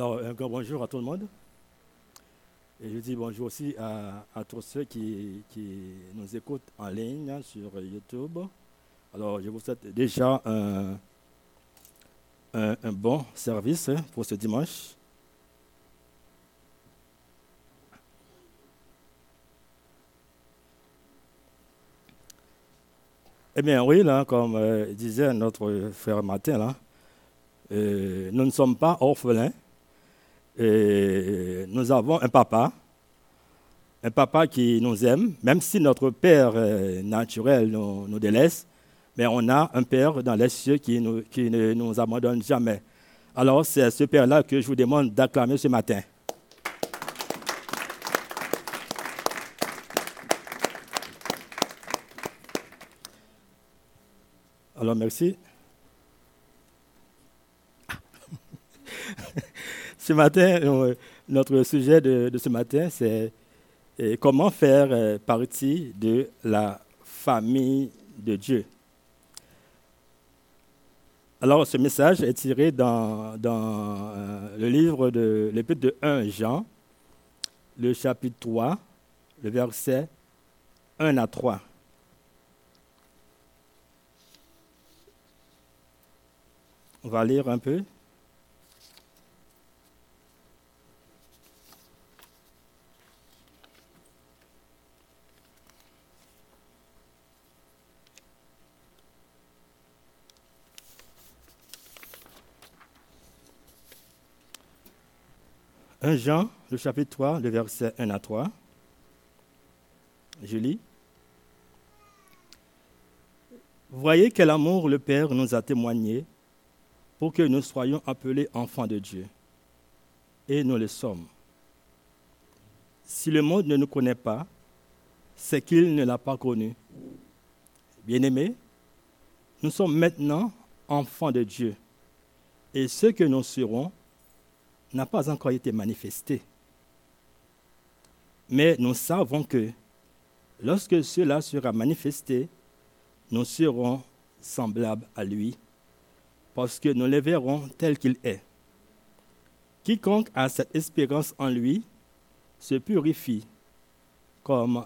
Alors, un grand bonjour à tout le monde. Et je dis bonjour aussi à, tous ceux qui, nous écoutent en ligne hein, sur YouTube. Alors, je vous souhaite déjà un, un bon service hein, pour ce dimanche. Eh bien, oui, là, comme euh, disait notre frère Martin, euh, nous ne sommes pas orphelins. Et nous avons un papa, un papa qui nous aime, même si notre père naturel nous, délaisse, mais on a un père dans les cieux qui, qui ne nous abandonne jamais. Alors, c'est ce père-là que je vous demande d'acclamer ce matin. Alors, merci. Ce matin, euh, notre sujet de, ce matin, c'est euh, comment faire euh, partie de la famille de Dieu. Alors, ce message est tiré dans, dans le livre de l'Épître de 1 Jean, le chapitre 3, le verset 1 à 3. On va lire un peu. Un Jean, le chapitre 3, le verset 1 à 3. Je lis. Voyez quel amour le Père nous a témoigné pour que nous soyons appelés enfants de Dieu. Et nous le sommes. Si le monde ne nous connaît pas, c'est qu'il ne l'a pas connu. Bien-aimés, nous sommes maintenant enfants de Dieu. Et ce que nous serons n'a pas encore été manifesté. Mais nous savons que lorsque cela sera manifesté, nous serons semblables à lui parce que nous le verrons tel qu'il est. Quiconque a cette espérance en lui se purifie comme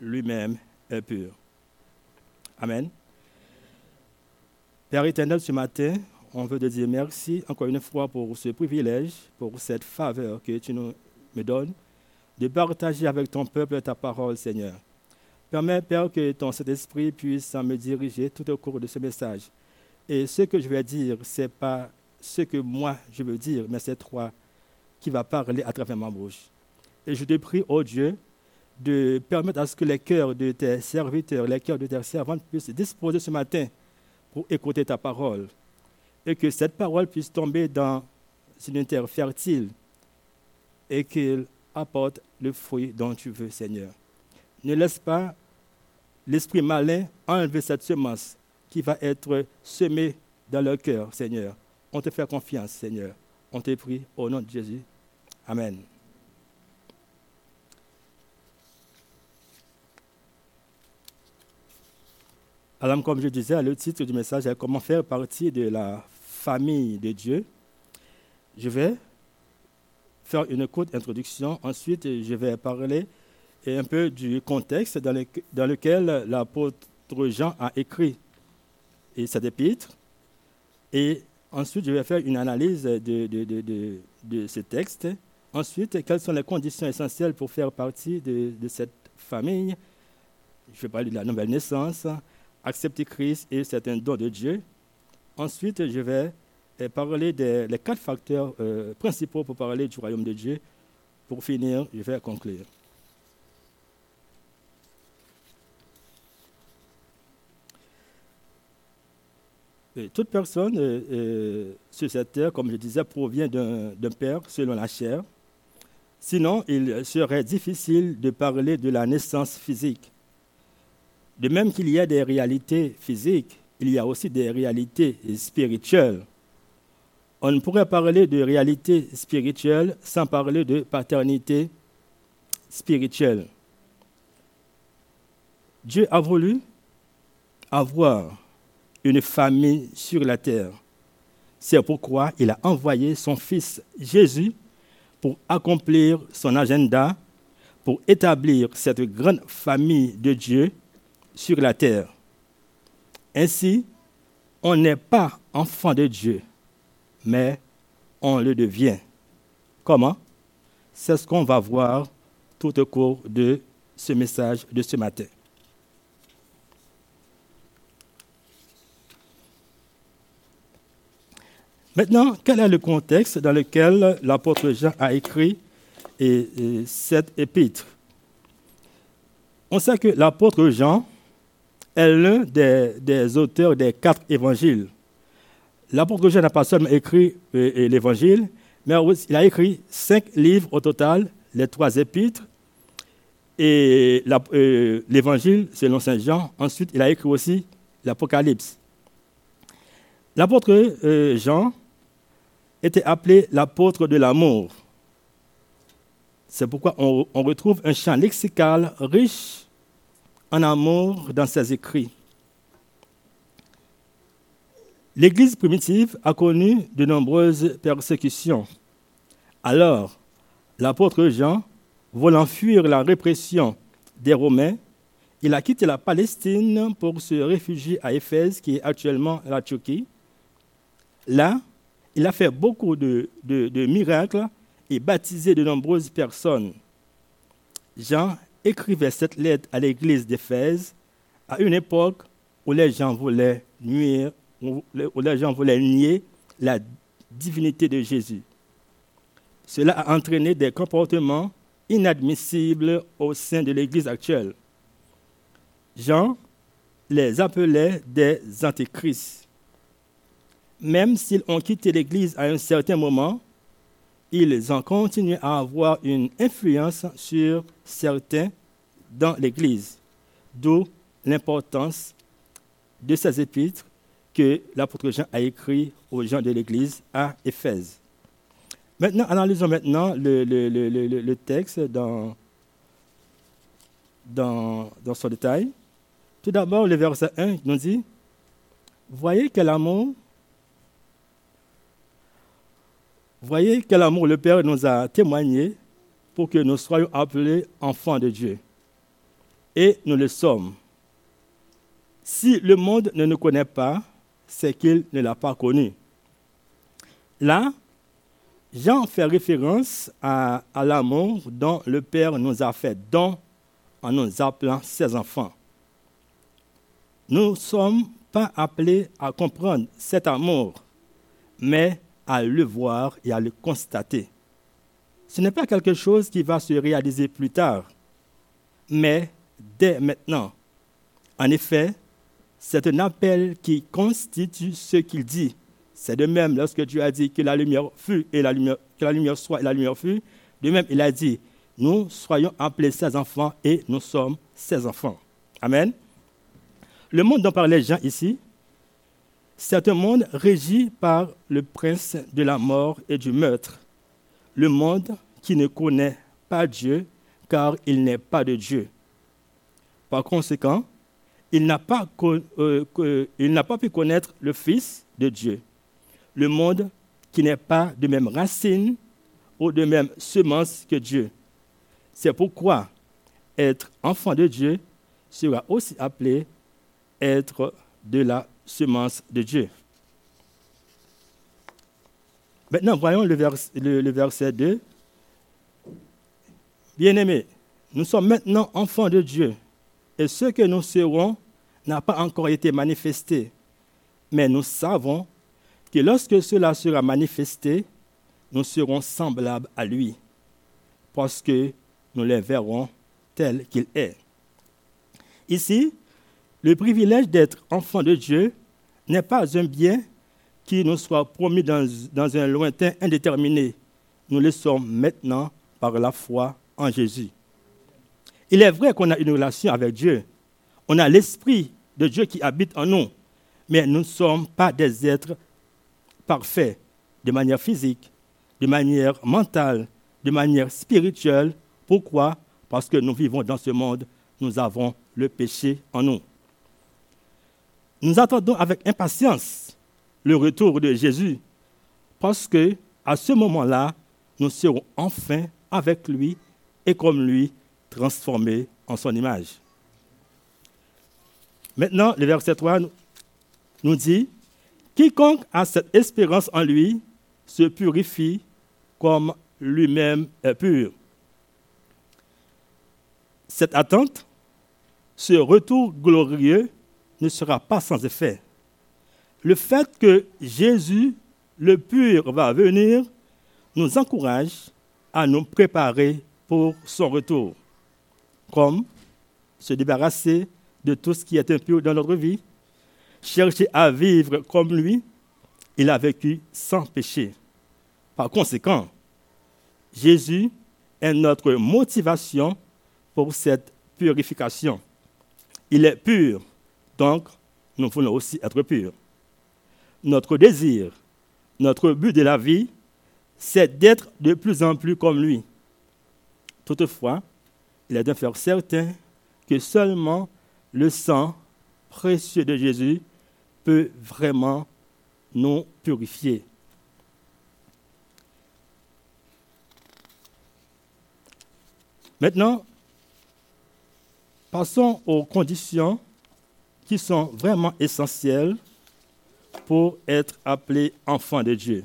lui-même est pur. Amen. Père éternel, ce matin, on veut te dire merci encore une fois pour ce privilège, pour cette faveur que tu nous, me donnes de partager avec ton peuple ta parole, Seigneur. Permets, Père, que ton Saint-Esprit puisse me diriger tout au cours de ce message et ce que je vais dire, ce n'est pas ce que moi je veux dire, mais c'est toi qui vas parler à travers ma bouche. Et je te prie, oh Dieu, de permettre à ce que les cœurs de tes serviteurs, les cœurs de tes servantes puissent disposer ce matin pour écouter ta parole. Et que cette parole puisse tomber dans une terre fertile et qu'elle apporte le fruit dont tu veux, Seigneur. Ne laisse pas l'esprit malin enlever cette semence qui va être semé dans leur cœur, Seigneur. On te fait confiance, Seigneur. On te prie au nom de Jésus. Amen. Alors, comme je disais, le titre du message est Comment faire partie de la famille de Dieu. Je vais faire une courte introduction. Ensuite, je vais parler un peu du contexte dans, lequel l'apôtre Jean a écrit et cet épître. Et ensuite, je vais faire une analyse de, de, de, ce texte. Ensuite, quelles sont les conditions essentielles pour faire partie de, cette famille? Je vais parler de la nouvelle naissance, accepter Christ et certains dons de Dieu. Ensuite, je vais euh, parler des quatre facteurs euh, principaux pour parler du royaume de Dieu. Pour finir, je vais conclure. toute personne euh, euh, sur cette terre, comme je disais, provient d'un père selon la chair. Sinon, il serait difficile de parler de la naissance physique. De même qu'il y a des réalités physiques, il y a aussi des réalités spirituelles. On ne pourrait parler de réalité spirituelle sans parler de paternité spirituelle. Dieu a voulu avoir une famille sur la terre. C'est pourquoi il a envoyé son Fils Jésus pour accomplir son agenda, pour établir cette grande famille de Dieu sur la terre. Ainsi, on n'est pas enfant de Dieu, mais on le devient. Comment? C'est ce qu'on va voir tout au cours de ce message de ce matin. Maintenant, quel est le contexte dans lequel l'apôtre Jean a écrit cette épître? On sait que l'apôtre Jean est l'un des, auteurs des quatre évangiles. L'apôtre Jean n'a pas seulement écrit euh, l'évangile, mais il a écrit cinq livres au total, les trois épîtres et euh, l'évangile selon Saint Jean. Ensuite, il a écrit aussi l'Apocalypse. L'apôtre euh, Jean était appelé l'apôtre de l'amour. C'est pourquoi on, retrouve un champ lexical riche en amour dans ses écrits. L'Église primitive a connu de nombreuses persécutions. Alors, l'apôtre Jean, voulant fuir la répression des Romains, il a quitté la Palestine pour se réfugier à Éphèse, qui est actuellement la Turquie. Là, il a fait beaucoup de, miracles et baptisé de nombreuses personnes. Jean écrivait cette lettre à l'église d'Éphèse à une époque où les gens voulaient nuire, où les gens voulaient nier la divinité de Jésus. Cela a entraîné des comportements inadmissibles au sein de l'Église actuelle. Jean les appelait des antéchrists même s'ils ont quitté l'Église à un certain moment, ils ont continué à avoir une influence sur certains dans l'Église. D'où l'importance de ces épîtres que l'apôtre Jean a écrit aux gens de l'Église à Éphèse. Maintenant, analysons maintenant le, texte dans, dans, son détail. Tout d'abord, le verset 1 nous dit, Voyez quel amour Voyez quel amour le Père nous a témoigné pour que nous soyons appelés enfants de Dieu. Et nous le sommes. Si le monde ne nous connaît pas, c'est qu'il ne l'a pas connu. Là, Jean fait référence à, l'amour dont le Père nous a fait don en nous appelant ses enfants. Nous ne sommes pas appelés à comprendre cet amour, mais à le voir et à le constater. Ce n'est pas quelque chose qui va se réaliser plus tard, mais dès maintenant. En effet, c'est un appel qui constitue ce qu'il dit. C'est de même lorsque Dieu a dit que la lumière fut et la lumière, que la lumière soit et la lumière fut. De même, il a dit, nous soyons appelés ses enfants et nous sommes ses enfants. Amen. Le monde dont parlait Jean ici, c'est un monde régi par le prince de la mort et du meurtre. Le monde qui ne connaît pas Dieu, car il n'est pas de Dieu. Par conséquent, il n'a pas, euh, pas, pu connaître le Fils de Dieu. Le monde qui n'est pas de même racine ou de même semence que Dieu. C'est pourquoi être enfant de Dieu sera aussi appelé être de la semence de Dieu. Maintenant, voyons le, le, verset 2. Bien-aimés, nous sommes maintenant enfants de Dieu, et ce que nous serons n'a pas encore été manifesté. Mais nous savons que lorsque cela sera manifesté, nous serons semblables à lui, parce que nous les verrons tel qu'il est. Ici, le privilège d'être enfant de Dieu n'est pas un bien qui nous soit promis dans, un lointain indéterminé. Nous le sommes maintenant par la foi en Jésus. Il est vrai qu'on a une relation avec Dieu. On a l'Esprit de Dieu qui habite en nous. Mais nous ne sommes pas des êtres parfaits de manière physique, de manière mentale, de manière spirituelle. Pourquoi? Parce que nous vivons dans ce monde, nous avons le péché en nous. Nous attendons avec impatience le retour de Jésus parce que à ce moment-là, nous serons enfin avec lui et comme lui transformés en son image. Maintenant, le verset 3 nous dit, Quiconque a cette espérance en lui se purifie comme lui-même est pur. Cette attente, ce retour glorieux ne sera pas sans effet. Le fait que Jésus, le pur, va venir, nous encourage à nous préparer pour son retour, comme se débarrasser de tout ce qui est impur dans notre vie, chercher à vivre comme lui, il a vécu sans péché. Par conséquent, Jésus est notre motivation pour cette purification. Il est pur, donc nous voulons aussi être purs. Notre désir, notre but de la vie, c'est d'être de plus en plus comme lui. Toutefois, il est d'un faire certain que seulement le sang précieux de Jésus peut vraiment nous purifier. Maintenant, passons aux conditions qui sont vraiment essentielles pour être appelé enfant de Dieu.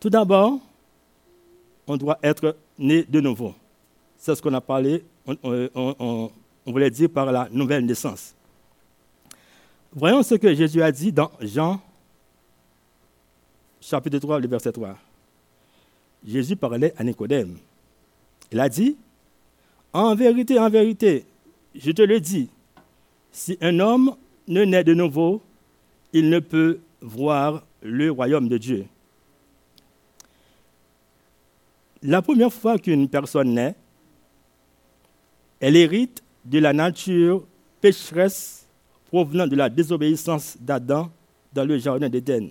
Tout d'abord, on doit être né de nouveau. C'est ce qu'on a parlé, on, voulait dire par la nouvelle naissance. Voyons ce que Jésus a dit dans Jean chapitre 3, le verset 3. Jésus parlait à Nicodème. Il a dit, en vérité, en vérité, je te le dis, si un homme ne naît de nouveau, il ne peut voir le royaume de Dieu. La première fois qu'une personne naît, elle hérite de la nature pécheresse provenant de la désobéissance d'Adam dans le jardin d'Éden.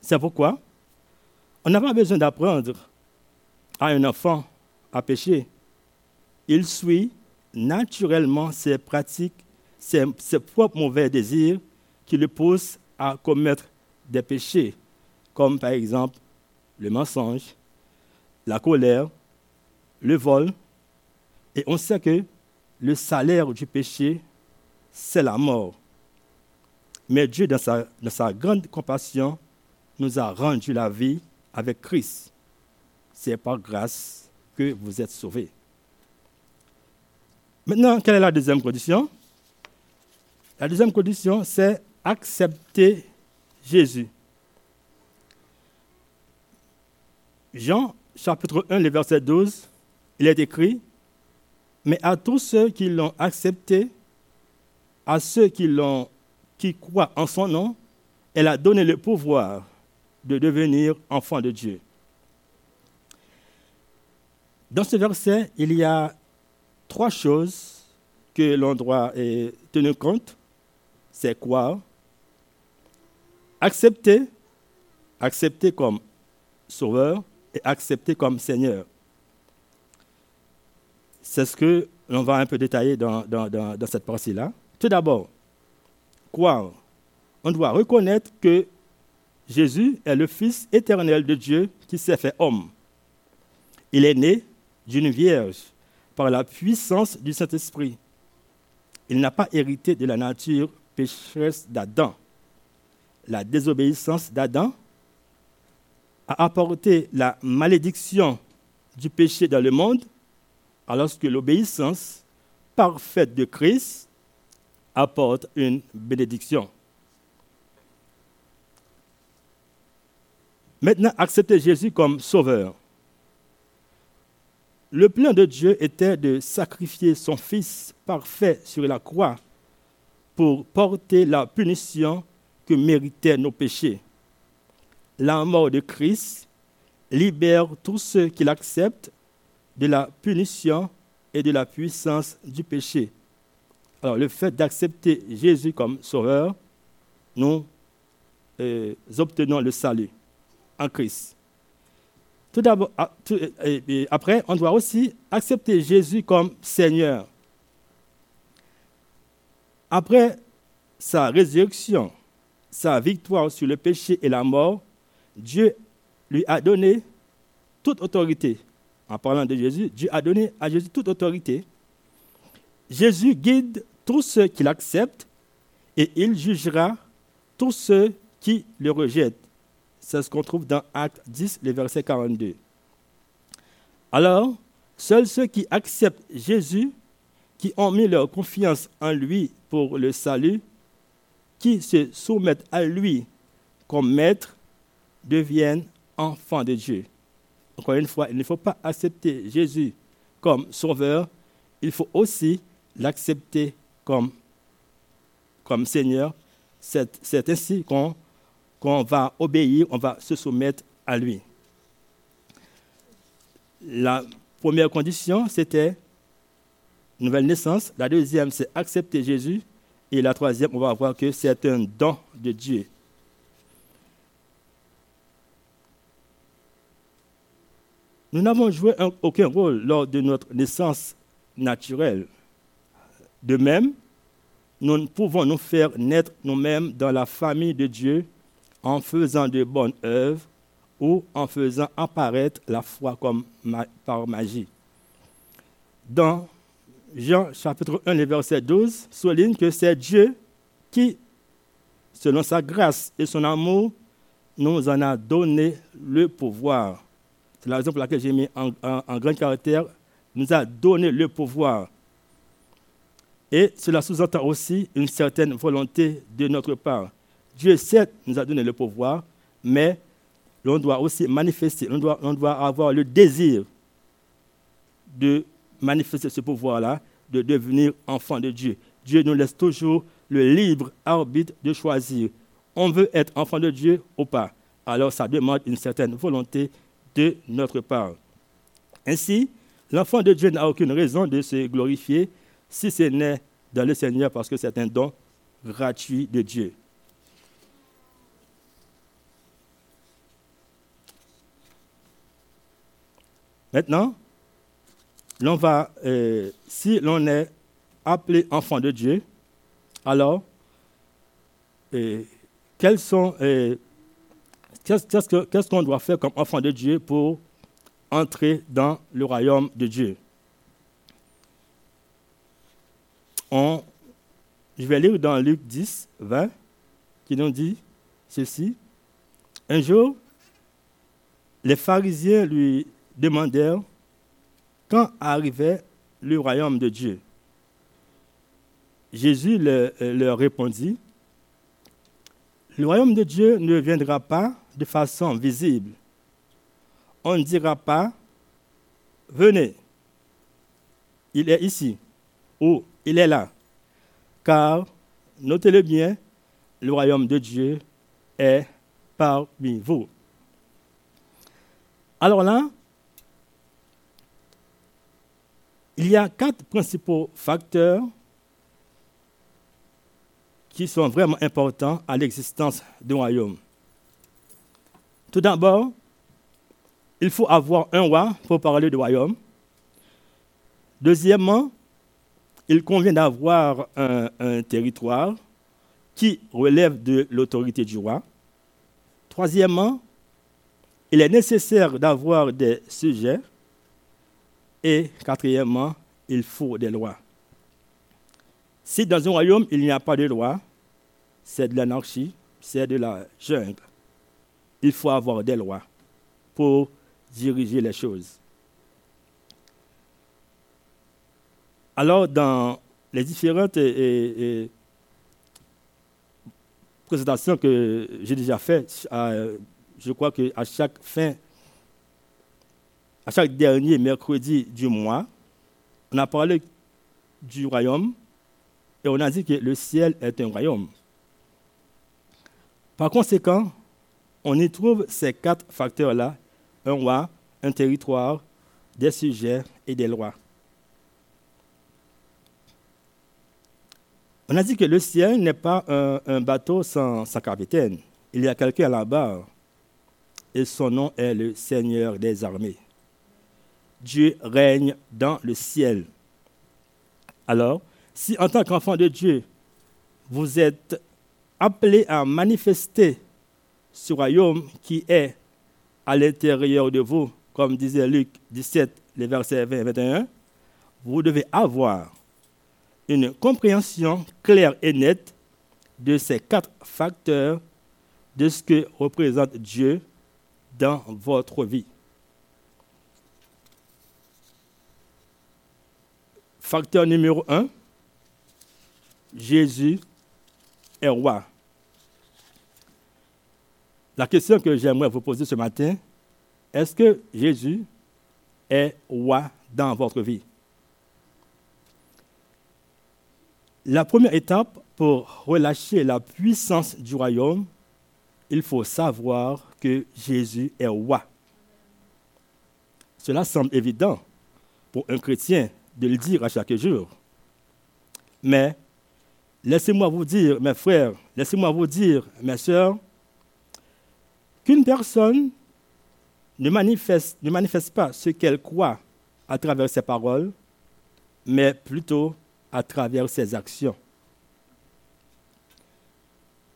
C'est pourquoi on n'a pas besoin d'apprendre à un enfant à pécher. Il suit naturellement ses pratiques, ses, ses propres mauvais désirs qui le poussent à commettre des péchés, comme par exemple le mensonge, la colère, le vol. Et on sait que le salaire du péché, c'est la mort. Mais Dieu, dans sa, dans sa, grande compassion, nous a rendu la vie avec Christ. C'est par grâce que vous êtes sauvés. Maintenant, quelle est la deuxième condition? La deuxième condition, c'est accepter Jésus. Jean chapitre 1, le verset 12, il est écrit, mais à tous ceux qui l'ont accepté, à ceux qui, l'ont, qui croient en son nom, elle a donné le pouvoir de devenir enfants de Dieu. Dans ce verset, il y a trois choses que l'on doit tenir compte. C'est quoi? Accepter, accepter comme sauveur, et accepté comme Seigneur. C'est ce que l'on va un peu détailler dans, dans, cette partie-là. Tout d'abord, croire. On doit reconnaître que Jésus est le Fils éternel de Dieu qui s'est fait homme. Il est né d'une vierge par la puissance du Saint-Esprit. Il n'a pas hérité de la nature pécheresse d'Adam. La désobéissance d'Adam a apporté la malédiction du péché dans le monde, alors que l'obéissance parfaite de Christ apporte une bénédiction. Maintenant, accepter Jésus comme sauveur. Le plan de Dieu était de sacrifier son Fils parfait sur la croix pour porter la punition que méritaient nos péchés la mort de Christ libère tous ceux qui l'acceptent de la punition et de la puissance du péché. Alors le fait d'accepter Jésus comme sauveur, nous euh, obtenons le salut en Christ. Tout d'abord, ah, après, on doit aussi accepter Jésus comme Seigneur. Après sa résurrection, sa victoire sur le péché et la mort, Dieu lui a donné toute autorité. En parlant de Jésus, Dieu a donné à Jésus toute autorité. Jésus guide tous ceux qui l'acceptent et il jugera tous ceux qui le rejettent. C'est ce qu'on trouve dans Acte 10, le verset 42. Alors, seuls ceux qui acceptent Jésus, qui ont mis leur confiance en lui pour le salut, qui se soumettent à lui comme maître, deviennent enfants de Dieu. Encore une fois, il ne faut pas accepter Jésus comme sauveur, il faut aussi l'accepter comme, comme Seigneur. C'est ainsi qu'on qu'on va obéir, on va se soumettre à lui. La première condition, c'était nouvelle naissance. La deuxième, c'est accepter Jésus. Et la troisième, on va voir que c'est un don de Dieu. Nous n'avons joué aucun rôle lors de notre naissance naturelle. De même, nous pouvons nous faire naître nous-mêmes dans la famille de Dieu en faisant de bonnes œuvres ou en faisant apparaître la foi comme par magie. Dans Jean chapitre 1, verset 12, souligne que c'est Dieu qui, selon sa grâce et son amour, nous en a donné le pouvoir. C'est la raison pour laquelle j'ai mis en, en grand caractère, nous a donné le pouvoir. Et cela sous-entend aussi une certaine volonté de notre part. Dieu, certes, nous a donné le pouvoir, mais l'on doit aussi manifester, on doit, on doit avoir le désir de manifester ce pouvoir-là, de devenir enfant de Dieu. Dieu nous laisse toujours le libre arbitre de choisir. On veut être enfant de Dieu ou pas. Alors ça demande une certaine volonté de notre part. Ainsi, l'enfant de Dieu n'a aucune raison de se glorifier si ce n'est dans le Seigneur parce que c'est un don gratuit de Dieu. Maintenant, euh, si l'on est appelé enfant de Dieu, alors, euh, quels sont, euh, qu'est-ce qu'on doit faire comme enfant de Dieu pour entrer dans le royaume de Dieu? Je vais lire dans Luc 10, 20, qui nous dit ceci. Un jour, les pharisiens lui demandèrent quand arrivait le royaume de Dieu. Jésus leur répondit, le royaume de Dieu ne viendra pas de façon visible. On ne dira pas, venez, il est ici, ou il est là. Car, notez-le bien, le royaume de Dieu est parmi vous. Alors là, il y a quatre principaux facteurs qui sont vraiment importants à l'existence d'un royaume. Tout d'abord, il faut avoir un roi pour parler du royaume. Deuxièmement, il convient d'avoir un, un, territoire qui relève de l'autorité du roi. Troisièmement, il est nécessaire d'avoir des sujets. Et quatrièmement, il faut des lois. Si dans un royaume, il n'y a pas de loi, c'est de l'anarchie, c'est de la jungle. Il faut avoir des lois pour diriger les choses. Alors, dans les différentes présentations que j'ai déjà faites, je crois qu'à chaque fin à chaque dernier mercredi du mois, on a parlé du royaume et on a dit que le ciel est un royaume. Par conséquent, on y trouve ces quatre facteurs-là, un roi, un territoire, des sujets et des lois. On a dit que le ciel n'est pas un, bateau sans, capitaine. Il y a quelqu'un là-bas et son nom est le Seigneur des armées. Dieu règne dans le ciel. Alors, si en tant qu'enfant de Dieu, vous êtes appelé à manifester ce royaume qui est à l'intérieur de vous, comme disait Luc 17, les versets 20 et 21, vous devez avoir une compréhension claire et nette de ces quatre facteurs de ce que représente Dieu dans votre vie. Facteur numéro un, Jésus est roi. La question que j'aimerais vous poser ce matin, est-ce que Jésus est roi dans votre vie? La première étape pour relâcher la puissance du royaume, il faut savoir que Jésus est roi. Cela semble évident pour un chrétien de le dire à chaque jour. Mais laissez-moi vous dire, mes frères, laissez-moi vous dire, mes sœurs, qu'une personne ne manifeste, ne manifeste pas ce qu'elle croit à travers ses paroles, mais plutôt à travers ses actions.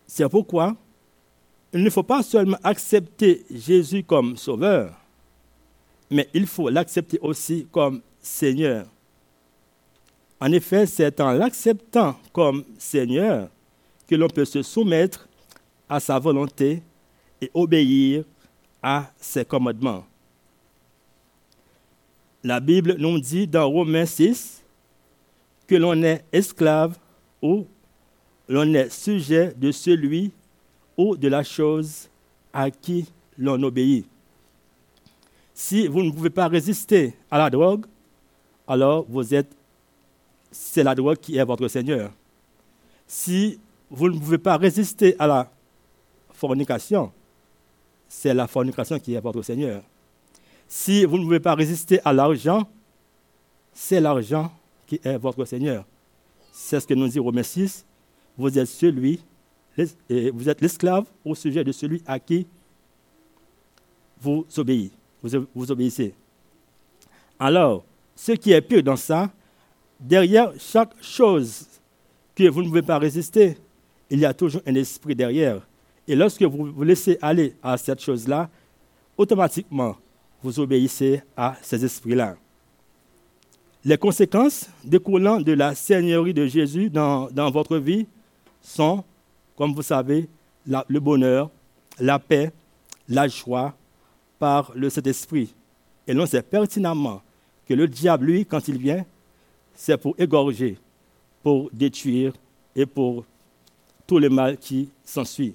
C'est pourquoi il ne faut pas seulement accepter Jésus comme sauveur, mais il faut l'accepter aussi comme Seigneur. En effet, c'est en l'acceptant comme Seigneur que l'on peut se soumettre à sa volonté et obéir à ses commandements. La Bible nous dit dans Romains 6 que l'on est esclave ou l'on est sujet de celui ou de la chose à qui l'on obéit. Si vous ne pouvez pas résister à la drogue, alors vous êtes c'est la drogue qui est votre Seigneur. Si vous ne pouvez pas résister à la fornication, c'est la fornication qui est votre Seigneur. Si vous ne pouvez pas résister à l'argent, c'est l'argent qui est votre Seigneur. C'est ce que nous dit Romains 6. Vous êtes celui, vous êtes l'esclave au sujet de celui à qui vous obéissez. Alors, ce qui est pire dans ça, derrière chaque chose que vous ne pouvez pas résister, il y a toujours un esprit derrière. Et lorsque vous vous laissez aller à cette chose-là, automatiquement, vous obéissez à ces esprits-là. Les conséquences découlant de la Seigneurie de Jésus dans, votre vie sont, comme vous savez, le bonheur, la paix, la joie par le Saint-Esprit. Et l'on sait pertinemment que le diable, lui, quand il vient, c'est pour égorger, pour détruire et pour tout le mal qui s'ensuit.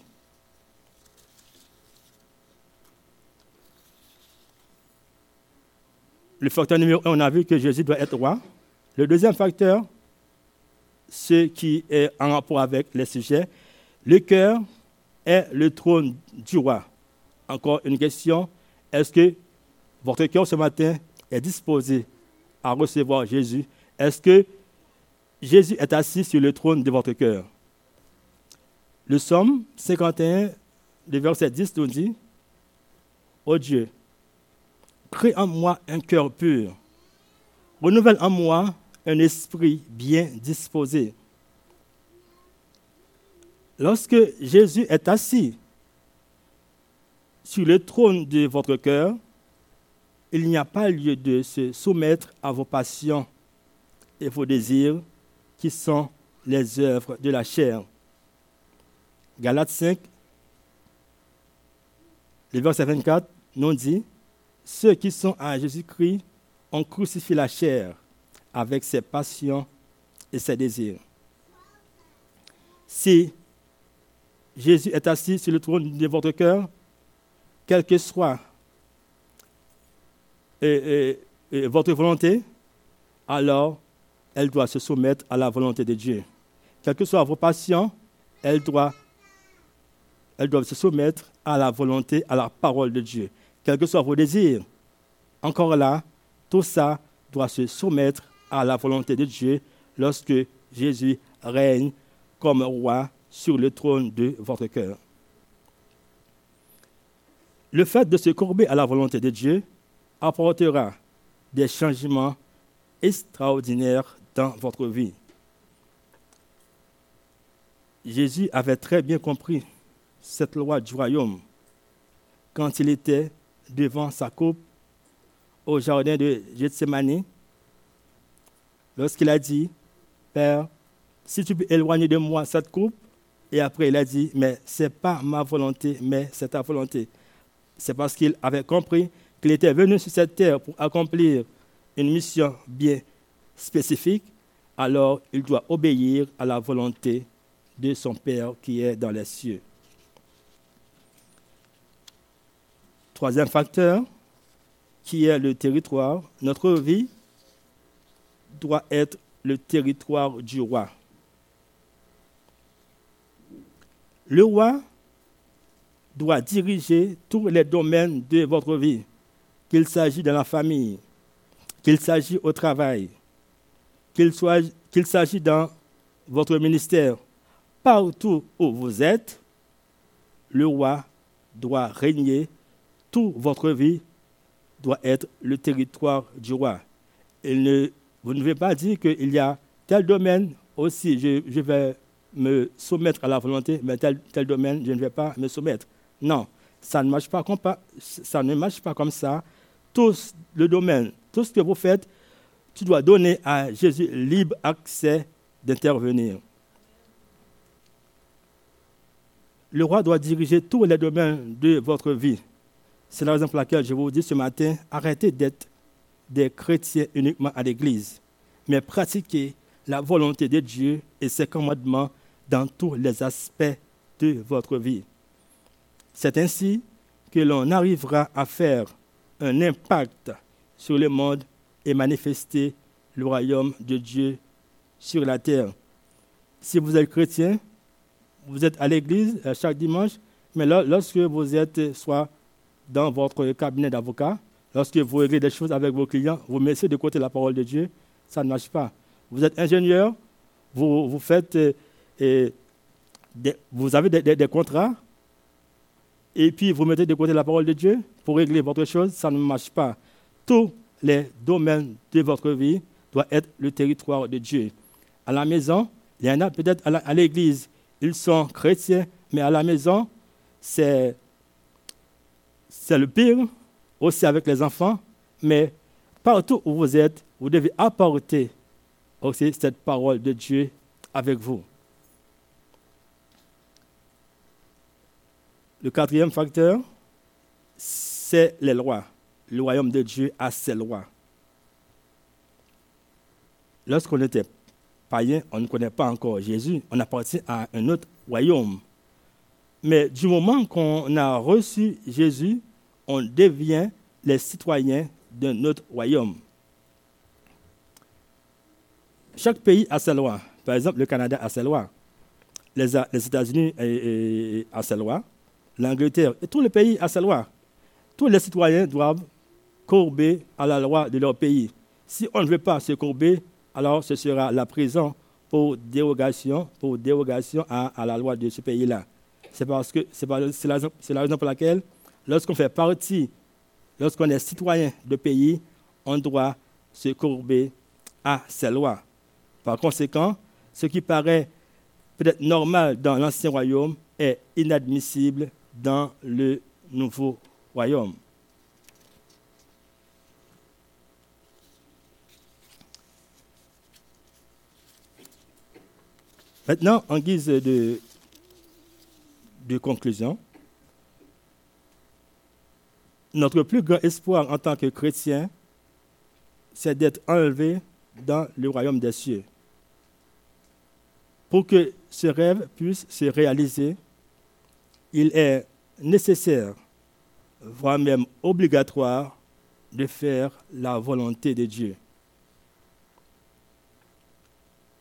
Le facteur numéro un, on a vu que Jésus doit être roi. Le deuxième facteur, ce qui est en rapport avec les sujets, le cœur est le trône du roi. Encore une question, est-ce que votre cœur ce matin est disposé à recevoir Jésus est-ce que Jésus est assis sur le trône de votre cœur? Le psaume 51, le verset 10 nous dit Ô Dieu, crée en moi un cœur pur, renouvelle en moi un esprit bien disposé. Lorsque Jésus est assis sur le trône de votre cœur, il n'y a pas lieu de se soumettre à vos passions et vos désirs qui sont les œuvres de la chair. Galates 5, le verset 24 nous dit, ceux qui sont à Jésus-Christ ont crucifié la chair avec ses passions et ses désirs. Si Jésus est assis sur le trône de votre cœur, quelle que soit votre volonté, alors elle doit se soumettre à la volonté de Dieu. Quelles que soient vos passions, elles doivent, elles doivent se soumettre à la volonté, à la parole de Dieu. Quels que soient vos désirs, encore là, tout ça doit se soumettre à la volonté de Dieu lorsque Jésus règne comme roi sur le trône de votre cœur. Le fait de se courber à la volonté de Dieu apportera des changements extraordinaires dans votre vie. Jésus avait très bien compris cette loi du royaume quand il était devant sa coupe au jardin de Gethsemane, lorsqu'il a dit, Père, si tu peux éloigner de moi cette coupe, et après il a dit, mais ce n'est pas ma volonté, mais c'est ta volonté. C'est parce qu'il avait compris qu'il était venu sur cette terre pour accomplir une mission bien spécifique, alors il doit obéir à la volonté de son Père qui est dans les cieux. Troisième facteur, qui est le territoire, notre vie doit être le territoire du roi. Le roi doit diriger tous les domaines de votre vie, qu'il s'agisse de la famille, qu'il s'agisse au travail, qu'il s'agisse dans votre ministère, partout où vous êtes, le roi doit régner toute votre vie doit être le territoire du roi. vous ne devez pas dire qu'il y a tel domaine aussi, je, vais me soumettre à la volonté, mais tel, domaine, je ne vais pas me soumettre. Non, ça ne marche pas comme, ça ne marche pas comme ça. Tout le domaine, tout ce que vous faites, tu dois donner à Jésus libre accès d'intervenir. Le roi doit diriger tous les domaines de votre vie. C'est la raison pour laquelle je vous dis ce matin, arrêtez d'être des chrétiens uniquement à l'Église, mais pratiquez la volonté de Dieu et ses commandements dans tous les aspects de votre vie. C'est ainsi que l'on arrivera à faire un impact sur le monde et manifester le royaume de Dieu sur la terre. Si vous êtes chrétien, vous êtes à l'église euh, chaque dimanche, mais lorsque vous êtes soit dans votre cabinet d'avocat, lorsque vous réglez des choses avec vos clients, vous mettez de côté la parole de Dieu, ça ne marche pas. Vous êtes ingénieur, vous, vous faites, euh, vous avez des, contrats, et puis vous mettez de côté la parole de Dieu pour régler votre chose, ça ne marche pas. Tous les domaines de votre vie doivent être le territoire de Dieu. À la maison, il y en a peut-être à l'église, ils sont chrétiens, mais à la maison, c'est c'est le pire, aussi avec les enfants, mais partout où vous êtes, vous devez apporter aussi cette parole de Dieu avec vous. Le quatrième facteur, c'est les lois. Le royaume de Dieu a ses lois. Lorsqu'on était païen, on ne connaît pas encore Jésus, on appartient à un autre royaume. Mais du moment qu'on a reçu Jésus, on devient les citoyens d'un autre royaume. Chaque pays a ses lois. Par exemple, le Canada a ses lois. Les, États-Unis ont ses lois. L'Angleterre et tous les pays ont ses lois. Tous les citoyens doivent courber à la loi de leur pays. Si on ne veut pas se courber, alors ce sera la prison pour dérogation, pour dérogation à la loi de ce pays-là. C'est parce que c'est la, la, raison pour laquelle, lorsqu'on fait partie, lorsqu'on est citoyen de pays, on doit se courber à ces lois. Par conséquent, ce qui paraît peut-être normal dans l'ancien royaume est inadmissible dans le nouveau royaume. Maintenant, en guise de conclusion, notre plus grand espoir en tant que chrétien, c'est d'être enlevé dans le royaume des cieux. Pour que ce rêve puisse se réaliser, il est nécessaire, voire même obligatoire, de faire la volonté de Dieu.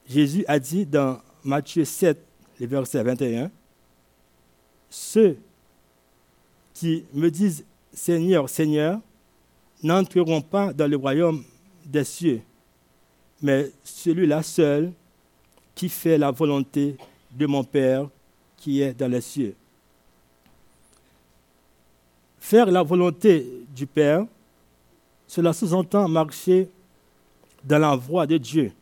Jésus a dit dans Matthieu 7, le verset 21, ceux qui me disent Seigneur, Seigneur, n'entreront pas dans le royaume des cieux, mais celui-là seul qui fait la volonté de mon Père qui est dans les cieux. Faire la volonté du Père, cela sous-entend marcher dans la voie de Dieu,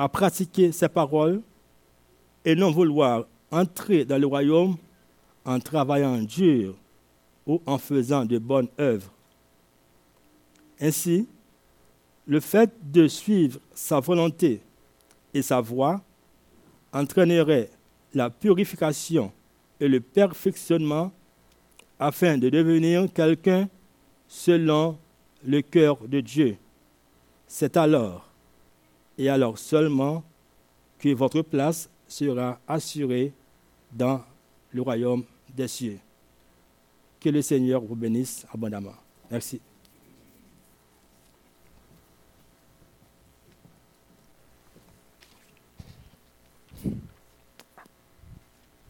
à pratiquer ses paroles, et non vouloir entrer dans le royaume en travaillant dur ou en faisant de bonnes œuvres. Ainsi, le fait de suivre sa volonté et sa voie entraînerait la purification et le perfectionnement afin de devenir quelqu'un selon le cœur de Dieu. C'est alors, et alors seulement, que votre place sera assurée dans le royaume des cieux. Que le Seigneur vous bénisse abondamment. Merci.